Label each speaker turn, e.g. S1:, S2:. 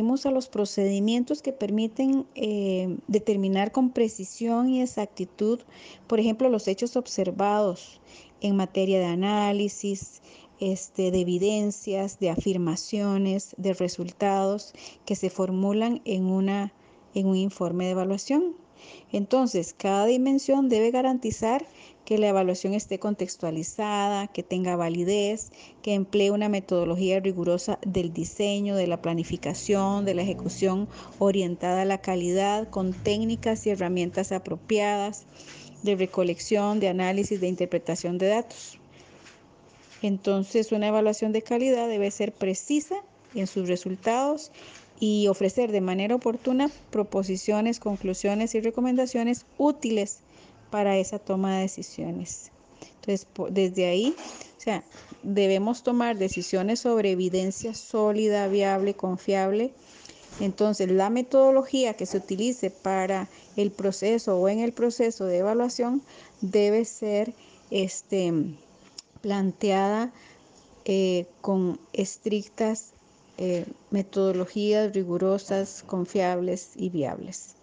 S1: a los procedimientos que permiten eh, determinar con precisión y exactitud, por ejemplo, los hechos observados en materia de análisis, este, de evidencias, de afirmaciones, de resultados que se formulan en, una, en un informe de evaluación. Entonces, cada dimensión debe garantizar que la evaluación esté contextualizada, que tenga validez, que emplee una metodología rigurosa del diseño, de la planificación, de la ejecución orientada a la calidad, con técnicas y herramientas apropiadas de recolección, de análisis, de interpretación de datos. Entonces, una evaluación de calidad debe ser precisa en sus resultados y ofrecer de manera oportuna proposiciones, conclusiones y recomendaciones útiles para esa toma de decisiones. Entonces, desde ahí, o sea, debemos tomar decisiones sobre evidencia sólida, viable, confiable. Entonces, la metodología que se utilice para el proceso o en el proceso de evaluación debe ser este, planteada eh, con estrictas eh, metodologías rigurosas, confiables y viables.